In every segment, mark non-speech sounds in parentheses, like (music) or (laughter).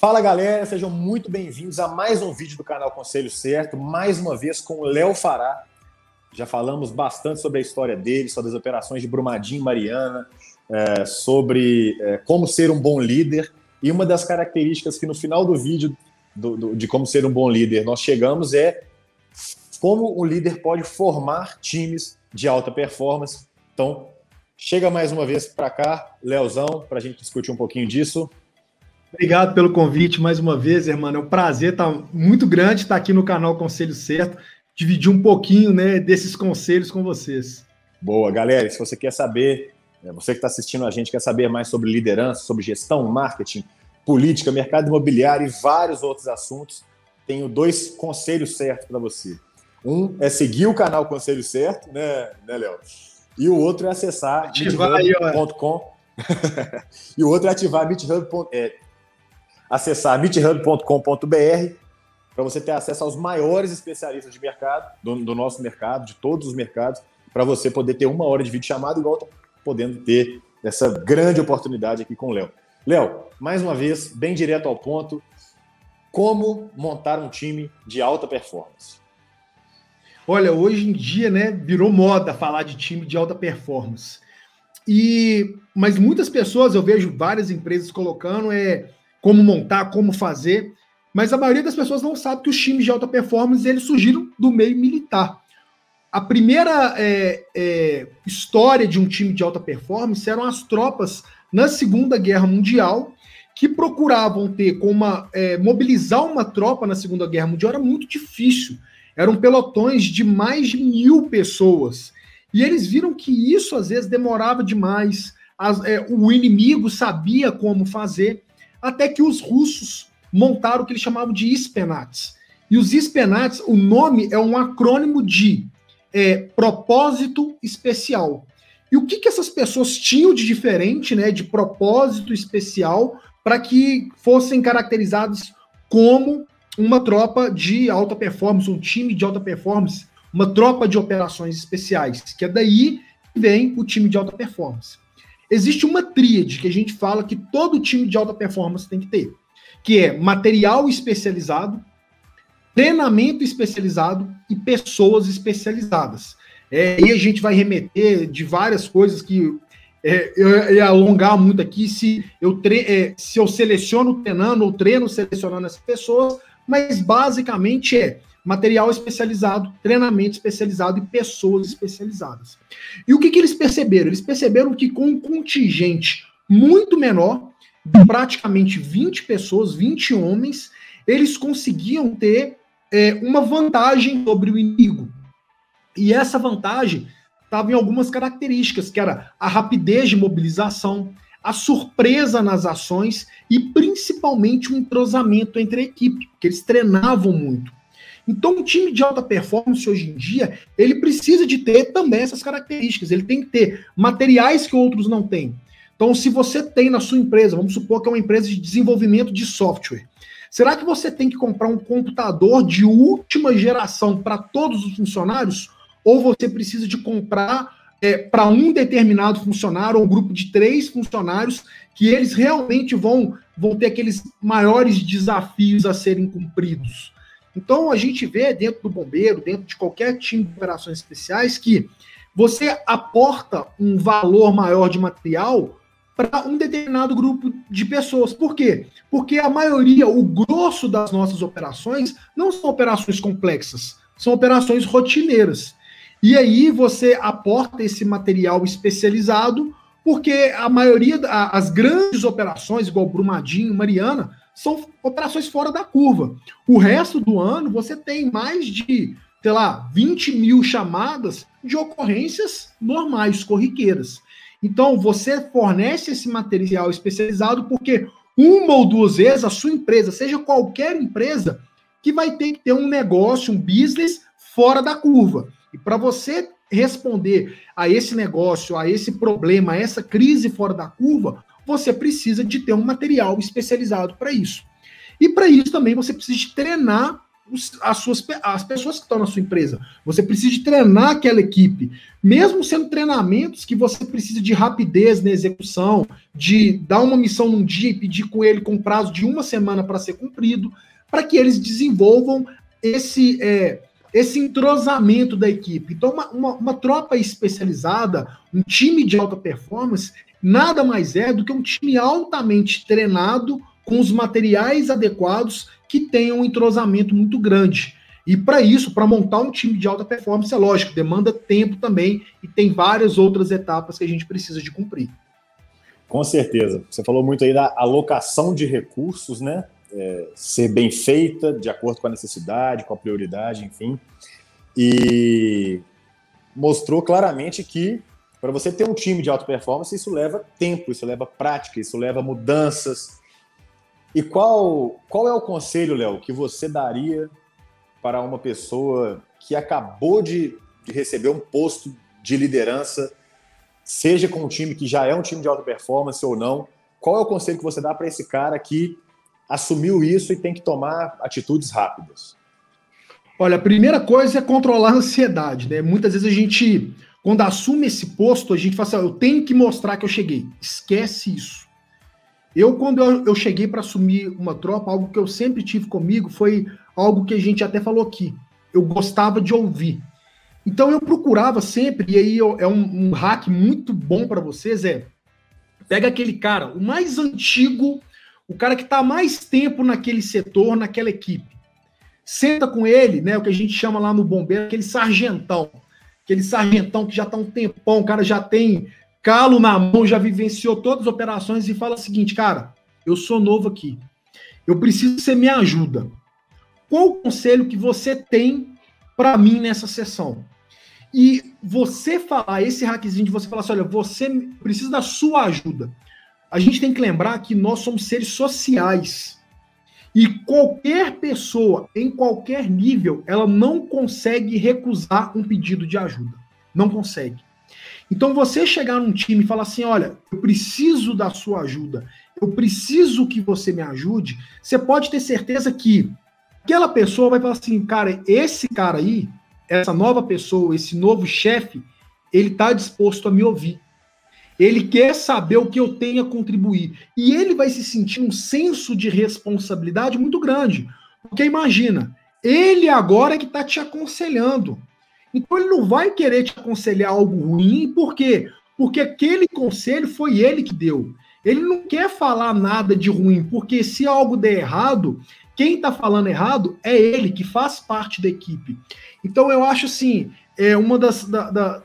Fala galera, sejam muito bem-vindos a mais um vídeo do canal Conselho Certo, mais uma vez com o Léo Fará. Já falamos bastante sobre a história dele, sobre as operações de Brumadinho e Mariana, é, sobre é, como ser um bom líder. E uma das características que no final do vídeo do, do, de como ser um bom líder nós chegamos é como o líder pode formar times de alta performance. Então, chega mais uma vez para cá, Leozão, para a gente discutir um pouquinho disso. Obrigado pelo convite mais uma vez, irmão. É um prazer, tá muito grande estar aqui no canal Conselho Certo, dividir um pouquinho, né, desses conselhos com vocês. Boa, galera. Se você quer saber, né, você que está assistindo a gente quer saber mais sobre liderança, sobre gestão, marketing, política, mercado imobiliário e vários outros assuntos, tenho dois conselhos certos para você. Um é seguir o canal Conselho Certo, né, né Léo? E o outro é acessar meethub.com. (laughs) e o outro é ativar meethub.com. É, acessar meethub.com.br para você ter acesso aos maiores especialistas de mercado, do, do nosso mercado, de todos os mercados, para você poder ter uma hora de vídeo chamado, igual podendo ter essa grande oportunidade aqui com o Léo. Léo, mais uma vez, bem direto ao ponto, como montar um time de alta performance? Olha, hoje em dia, né, virou moda falar de time de alta performance. E mas muitas pessoas, eu vejo várias empresas colocando é como montar, como fazer, mas a maioria das pessoas não sabe que os times de alta performance eles surgiram do meio militar. A primeira é, é, história de um time de alta performance eram as tropas na Segunda Guerra Mundial que procuravam ter como é, mobilizar uma tropa na Segunda Guerra Mundial era muito difícil. Eram pelotões de mais de mil pessoas. E eles viram que isso às vezes demorava demais. As, é, o inimigo sabia como fazer até que os russos montaram o que eles chamavam de Ispenats. E os Ispenats, o nome é um acrônimo de é, propósito especial. E o que, que essas pessoas tinham de diferente, né, de propósito especial, para que fossem caracterizados como uma tropa de alta performance, um time de alta performance, uma tropa de operações especiais, que é daí que vem o time de alta performance. Existe uma tríade que a gente fala que todo time de alta performance tem que ter, que é material especializado, treinamento especializado e pessoas especializadas. É, e a gente vai remeter de várias coisas que é, eu ia alongar muito aqui se eu, é, se eu seleciono treinando ou treino selecionando essas pessoas, mas basicamente é material especializado, treinamento especializado e pessoas especializadas. E o que, que eles perceberam? Eles perceberam que com um contingente muito menor, praticamente 20 pessoas, 20 homens, eles conseguiam ter é, uma vantagem sobre o inimigo. E essa vantagem estava em algumas características, que era a rapidez de mobilização, a surpresa nas ações e principalmente o entrosamento entre a equipe, porque eles treinavam muito. Então, um time de alta performance hoje em dia, ele precisa de ter também essas características. Ele tem que ter materiais que outros não têm. Então, se você tem na sua empresa, vamos supor que é uma empresa de desenvolvimento de software, será que você tem que comprar um computador de última geração para todos os funcionários? Ou você precisa de comprar é, para um determinado funcionário ou um grupo de três funcionários que eles realmente vão, vão ter aqueles maiores desafios a serem cumpridos? Então a gente vê dentro do bombeiro, dentro de qualquer time de operações especiais, que você aporta um valor maior de material para um determinado grupo de pessoas. Por quê? Porque a maioria, o grosso das nossas operações, não são operações complexas, são operações rotineiras. E aí você aporta esse material especializado, porque a maioria, as grandes operações, igual Brumadinho, Mariana, são operações fora da curva. O resto do ano você tem mais de, sei lá, 20 mil chamadas de ocorrências normais, corriqueiras. Então você fornece esse material especializado porque uma ou duas vezes a sua empresa, seja qualquer empresa, que vai ter que ter um negócio, um business fora da curva. E para você responder a esse negócio, a esse problema, a essa crise fora da curva, você precisa de ter um material especializado para isso. E para isso também você precisa de treinar as, suas, as pessoas que estão na sua empresa. Você precisa de treinar aquela equipe. Mesmo sendo treinamentos que você precisa de rapidez na execução, de dar uma missão num dia e pedir com ele com prazo de uma semana para ser cumprido, para que eles desenvolvam esse, é, esse entrosamento da equipe. Então, uma, uma, uma tropa especializada, um time de alta performance, nada mais é do que um time altamente treinado com os materiais adequados que tenham um entrosamento muito grande. E para isso, para montar um time de alta performance, é lógico, demanda tempo também e tem várias outras etapas que a gente precisa de cumprir. Com certeza. Você falou muito aí da alocação de recursos, né? É, ser bem feita, de acordo com a necessidade, com a prioridade, enfim. E mostrou claramente que para você ter um time de alta performance, isso leva tempo, isso leva prática, isso leva mudanças, e qual, qual é o conselho, Léo, que você daria para uma pessoa que acabou de, de receber um posto de liderança, seja com um time que já é um time de alta performance ou não? Qual é o conselho que você dá para esse cara que assumiu isso e tem que tomar atitudes rápidas? Olha, a primeira coisa é controlar a ansiedade, né? Muitas vezes a gente, quando assume esse posto, a gente fala assim, eu tenho que mostrar que eu cheguei. Esquece isso. Eu, quando eu, eu cheguei para assumir uma tropa, algo que eu sempre tive comigo foi algo que a gente até falou aqui. Eu gostava de ouvir. Então eu procurava sempre, e aí eu, é um, um hack muito bom para vocês, é pega aquele cara, o mais antigo, o cara que está mais tempo naquele setor, naquela equipe. Senta com ele, né? O que a gente chama lá no bombeiro, aquele sargentão. Aquele sargentão que já está um tempão, o cara já tem calo na mão, já vivenciou todas as operações e fala o seguinte, cara, eu sou novo aqui. Eu preciso que você me ajuda. Qual o conselho que você tem para mim nessa sessão? E você falar, esse hackzinho de você falar assim, olha, você precisa da sua ajuda. A gente tem que lembrar que nós somos seres sociais. E qualquer pessoa, em qualquer nível, ela não consegue recusar um pedido de ajuda. Não consegue. Então, você chegar num time e falar assim: olha, eu preciso da sua ajuda, eu preciso que você me ajude, você pode ter certeza que aquela pessoa vai falar assim: cara, esse cara aí, essa nova pessoa, esse novo chefe, ele está disposto a me ouvir. Ele quer saber o que eu tenho a contribuir. E ele vai se sentir um senso de responsabilidade muito grande. Porque imagina, ele agora é que está te aconselhando. Então ele não vai querer te aconselhar algo ruim, por quê? Porque aquele conselho foi ele que deu. Ele não quer falar nada de ruim, porque se algo der errado, quem está falando errado é ele, que faz parte da equipe. Então eu acho assim, é uma das da, da,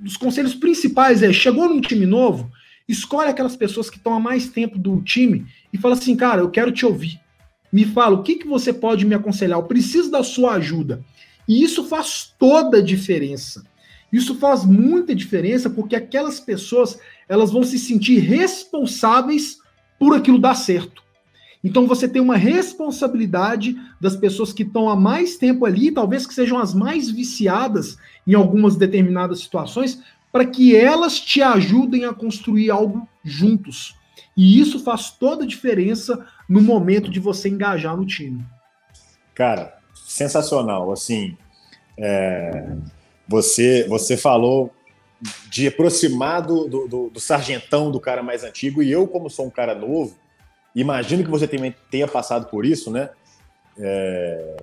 dos conselhos principais é chegou num time novo, escolhe aquelas pessoas que estão há mais tempo do time e fala assim, cara, eu quero te ouvir. Me fala o que, que você pode me aconselhar. Eu preciso da sua ajuda. E isso faz toda a diferença. Isso faz muita diferença porque aquelas pessoas elas vão se sentir responsáveis por aquilo dar certo. Então você tem uma responsabilidade das pessoas que estão há mais tempo ali, talvez que sejam as mais viciadas em algumas determinadas situações, para que elas te ajudem a construir algo juntos. E isso faz toda a diferença no momento de você engajar no time. Cara, sensacional. Assim, é, você, você falou de aproximar do, do, do, sargentão do cara mais antigo, e eu, como sou um cara novo, imagino que você também tenha passado por isso, né? É,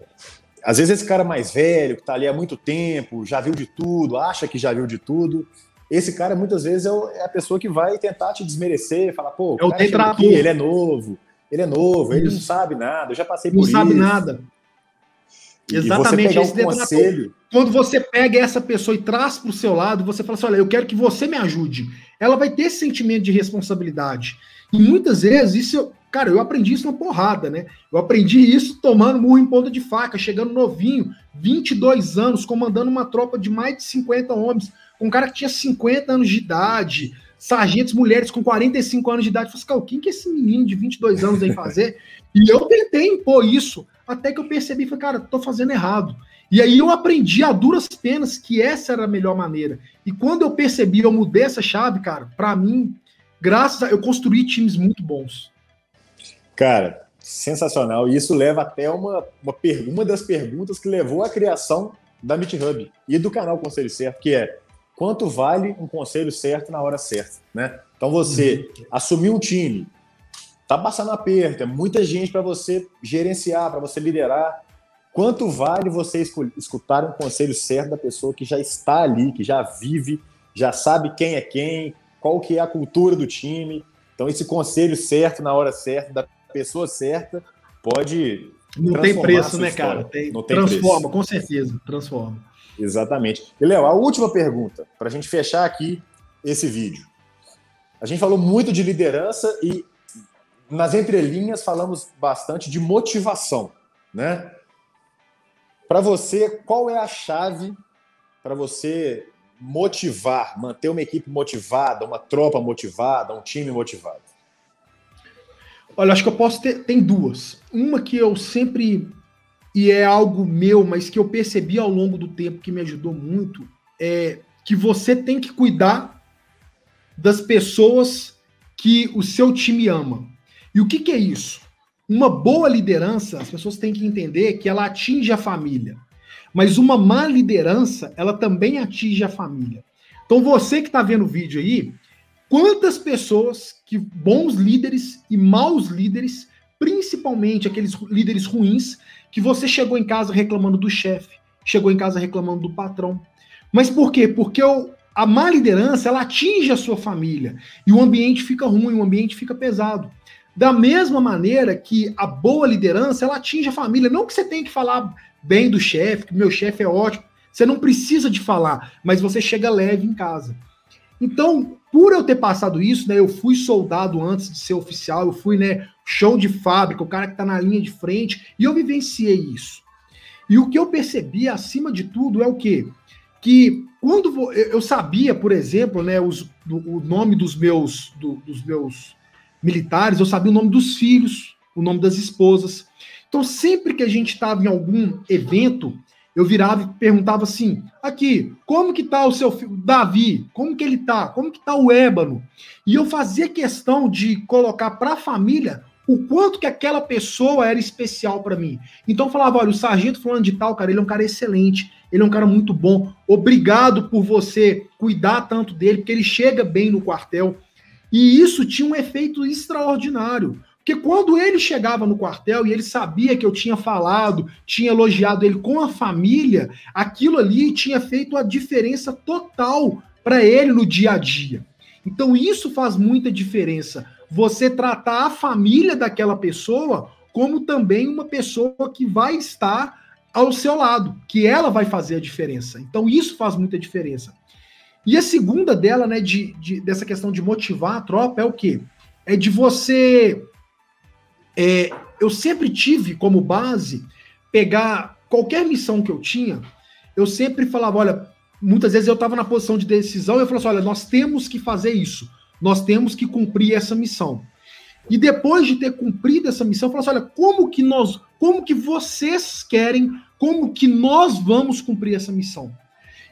às vezes esse cara mais velho, que está ali há muito tempo, já viu de tudo, acha que já viu de tudo. Esse cara, muitas vezes, é, é a pessoa que vai tentar te desmerecer, falar, pô, o cara aqui, ele é novo, ele é novo, ele não sabe nada, eu já passei por não isso. Não sabe nada. Exatamente. E você um conselho. Quando você pega essa pessoa e traz para o seu lado, você fala assim: olha, eu quero que você me ajude. Ela vai ter esse sentimento de responsabilidade. E muitas vezes, isso, cara, eu aprendi isso na porrada, né? Eu aprendi isso tomando murro em ponta de faca, chegando novinho, 22 anos, comandando uma tropa de mais de 50 homens, com um cara que tinha 50 anos de idade, sargentos mulheres com 45 anos de idade. Eu falei assim, o que, que esse menino de 22 anos vem fazer? (laughs) e eu tentei impor isso até que eu percebi, falei, cara, tô fazendo errado. E aí eu aprendi a duras penas que essa era a melhor maneira. E quando eu percebi, eu mudei essa chave, cara, para mim, graças a eu construí times muito bons. Cara, Sensacional. E isso leva até uma, uma, uma das perguntas que levou à criação da Meet Hub e do canal Conselho Certo, que é quanto vale um conselho certo na hora certa, né? Então você uhum. assumir um time, tá passando aperto, é muita gente para você gerenciar, para você liderar. Quanto vale você escutar um conselho certo da pessoa que já está ali, que já vive, já sabe quem é quem, qual que é a cultura do time. Então esse conselho certo na hora certa da pessoa certa pode não tem preço, né, cara? Tem, não tem transforma, preço. com certeza, transforma. Exatamente. E, Léo, a última pergunta, para a gente fechar aqui esse vídeo. A gente falou muito de liderança e nas entrelinhas falamos bastante de motivação, né? Para você, qual é a chave para você motivar, manter uma equipe motivada, uma tropa motivada, um time motivado? Olha, acho que eu posso ter. Tem duas. Uma que eu sempre. E é algo meu, mas que eu percebi ao longo do tempo que me ajudou muito. É que você tem que cuidar das pessoas que o seu time ama. E o que, que é isso? Uma boa liderança, as pessoas têm que entender que ela atinge a família. Mas uma má liderança, ela também atinge a família. Então você que está vendo o vídeo aí, Quantas pessoas que bons líderes e maus líderes, principalmente aqueles líderes ruins, que você chegou em casa reclamando do chefe, chegou em casa reclamando do patrão. Mas por quê? Porque o, a má liderança ela atinge a sua família e o ambiente fica ruim, o ambiente fica pesado. Da mesma maneira que a boa liderança ela atinge a família. Não que você tenha que falar bem do chefe, que meu chefe é ótimo. Você não precisa de falar, mas você chega leve em casa. Então, por eu ter passado isso, né, eu fui soldado antes de ser oficial, eu fui, né, chão de fábrica, o cara que está na linha de frente, e eu vivenciei isso. E o que eu percebi, acima de tudo, é o quê? Que quando eu sabia, por exemplo, né, os, o nome dos meus, do, dos meus militares, eu sabia o nome dos filhos, o nome das esposas. Então, sempre que a gente estava em algum evento, eu virava e perguntava assim: aqui, como que tá o seu filho Davi? Como que ele tá? Como que tá o Ébano? E eu fazia questão de colocar para a família o quanto que aquela pessoa era especial para mim. Então eu falava: olha, o sargento falando de tal, cara, ele é um cara excelente, ele é um cara muito bom. Obrigado por você cuidar tanto dele, porque ele chega bem no quartel. E isso tinha um efeito extraordinário. Porque quando ele chegava no quartel e ele sabia que eu tinha falado, tinha elogiado ele com a família, aquilo ali tinha feito a diferença total para ele no dia a dia. Então isso faz muita diferença. Você tratar a família daquela pessoa como também uma pessoa que vai estar ao seu lado, que ela vai fazer a diferença. Então isso faz muita diferença. E a segunda dela, né, de, de dessa questão de motivar a tropa é o quê? É de você é, eu sempre tive como base pegar qualquer missão que eu tinha, eu sempre falava, olha, muitas vezes eu estava na posição de decisão e eu falava assim, olha, nós temos que fazer isso, nós temos que cumprir essa missão. E depois de ter cumprido essa missão, eu falava assim, olha, como que nós, como que vocês querem, como que nós vamos cumprir essa missão?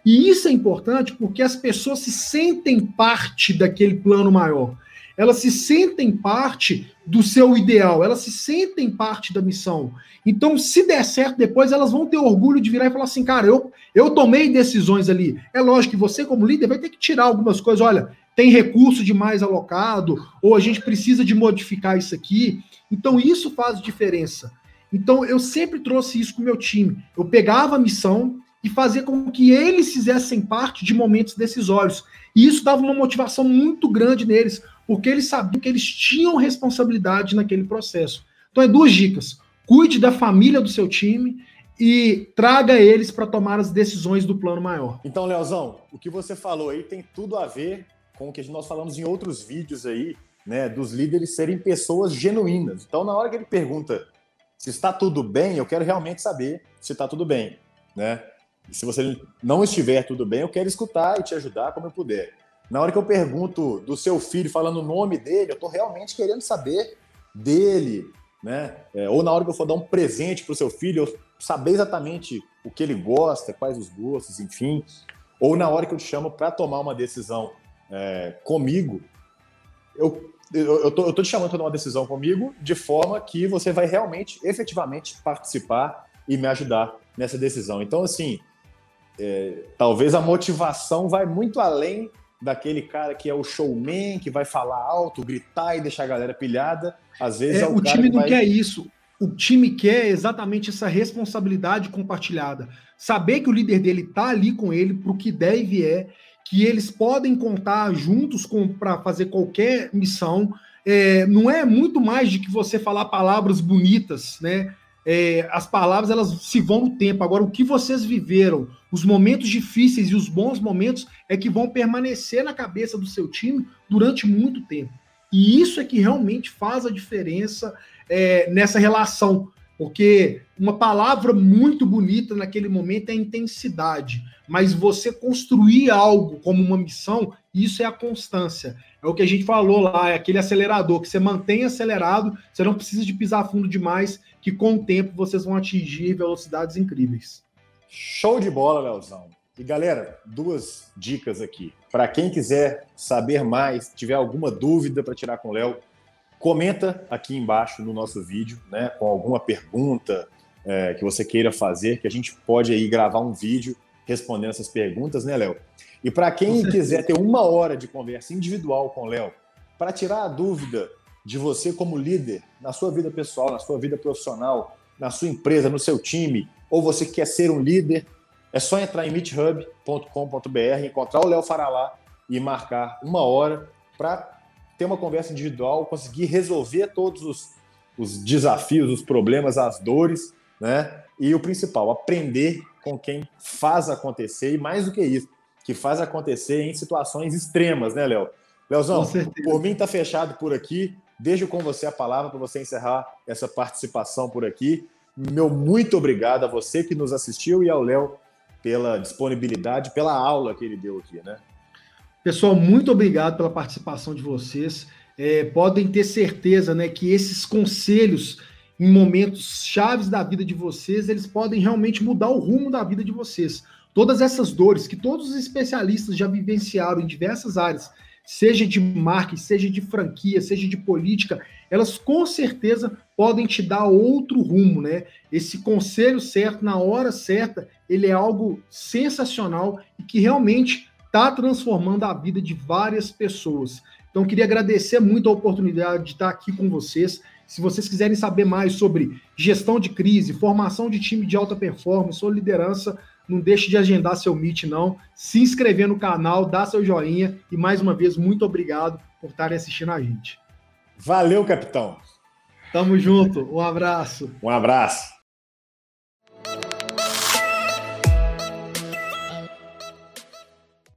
E isso é importante porque as pessoas se sentem parte daquele plano maior elas se sentem parte do seu ideal, elas se sentem parte da missão. Então, se der certo depois, elas vão ter orgulho de virar e falar assim, cara, eu, eu tomei decisões ali. É lógico que você, como líder, vai ter que tirar algumas coisas. Olha, tem recurso demais alocado, ou a gente precisa de modificar isso aqui. Então, isso faz diferença. Então, eu sempre trouxe isso com o meu time. Eu pegava a missão e fazia com que eles fizessem parte de momentos decisórios. E isso dava uma motivação muito grande neles, porque eles sabiam que eles tinham responsabilidade naquele processo. Então, é duas dicas: cuide da família do seu time e traga eles para tomar as decisões do plano maior. Então, Leozão, o que você falou aí tem tudo a ver com o que nós falamos em outros vídeos aí, né, dos líderes serem pessoas genuínas. Então, na hora que ele pergunta se está tudo bem, eu quero realmente saber se está tudo bem, né? E se você não estiver tudo bem, eu quero escutar e te ajudar como eu puder. Na hora que eu pergunto do seu filho, falando o nome dele, eu estou realmente querendo saber dele, né? É, ou na hora que eu for dar um presente para o seu filho, eu saber exatamente o que ele gosta, quais os gostos, enfim. Ou na hora que eu te chamo para tomar uma decisão é, comigo, eu eu, eu, tô, eu tô te chamando para tomar uma decisão comigo de forma que você vai realmente, efetivamente participar e me ajudar nessa decisão. Então, assim, é, talvez a motivação vai muito além daquele cara que é o showman, que vai falar alto, gritar e deixar a galera pilhada. Às vezes é, é o, o time não vai... quer isso. O time quer exatamente essa responsabilidade compartilhada. Saber que o líder dele está ali com ele para o que deve é, que eles podem contar juntos para fazer qualquer missão. É, não é muito mais de que você falar palavras bonitas, né? É, as palavras elas se vão no tempo. Agora, o que vocês viveram, os momentos difíceis e os bons momentos é que vão permanecer na cabeça do seu time durante muito tempo. E isso é que realmente faz a diferença é, nessa relação. Porque uma palavra muito bonita naquele momento é intensidade, mas você construir algo como uma missão, isso é a constância. É o que a gente falou lá, é aquele acelerador que você mantém acelerado, você não precisa de pisar fundo demais, que com o tempo vocês vão atingir velocidades incríveis. Show de bola, Leozão. E galera, duas dicas aqui. Para quem quiser saber mais, tiver alguma dúvida para tirar com o Léo, Comenta aqui embaixo no nosso vídeo, né, com alguma pergunta é, que você queira fazer, que a gente pode aí gravar um vídeo respondendo essas perguntas, né, Léo? E para quem quiser ter uma hora de conversa individual com o Léo, para tirar a dúvida de você como líder na sua vida pessoal, na sua vida profissional, na sua empresa, no seu time, ou você quer ser um líder, é só entrar em meethub.com.br, encontrar o Léo Faralá e marcar uma hora para ter uma conversa individual, conseguir resolver todos os, os desafios, os problemas, as dores, né? E o principal, aprender com quem faz acontecer, e mais do que isso, que faz acontecer em situações extremas, né, Léo? Leozão, por mim tá fechado por aqui. Deixo com você a palavra para você encerrar essa participação por aqui. Meu muito obrigado a você que nos assistiu e ao Léo pela disponibilidade, pela aula que ele deu aqui, né? Pessoal, muito obrigado pela participação de vocês. É, podem ter certeza né, que esses conselhos em momentos chaves da vida de vocês, eles podem realmente mudar o rumo da vida de vocês. Todas essas dores que todos os especialistas já vivenciaram em diversas áreas, seja de marketing, seja de franquia, seja de política, elas com certeza podem te dar outro rumo, né? Esse conselho certo na hora certa, ele é algo sensacional e que realmente está transformando a vida de várias pessoas. Então, queria agradecer muito a oportunidade de estar aqui com vocês. Se vocês quiserem saber mais sobre gestão de crise, formação de time de alta performance ou liderança, não deixe de agendar seu Meet, não. Se inscrever no canal, dar seu joinha e, mais uma vez, muito obrigado por estarem assistindo a gente. Valeu, capitão. Tamo junto. Um abraço. Um abraço.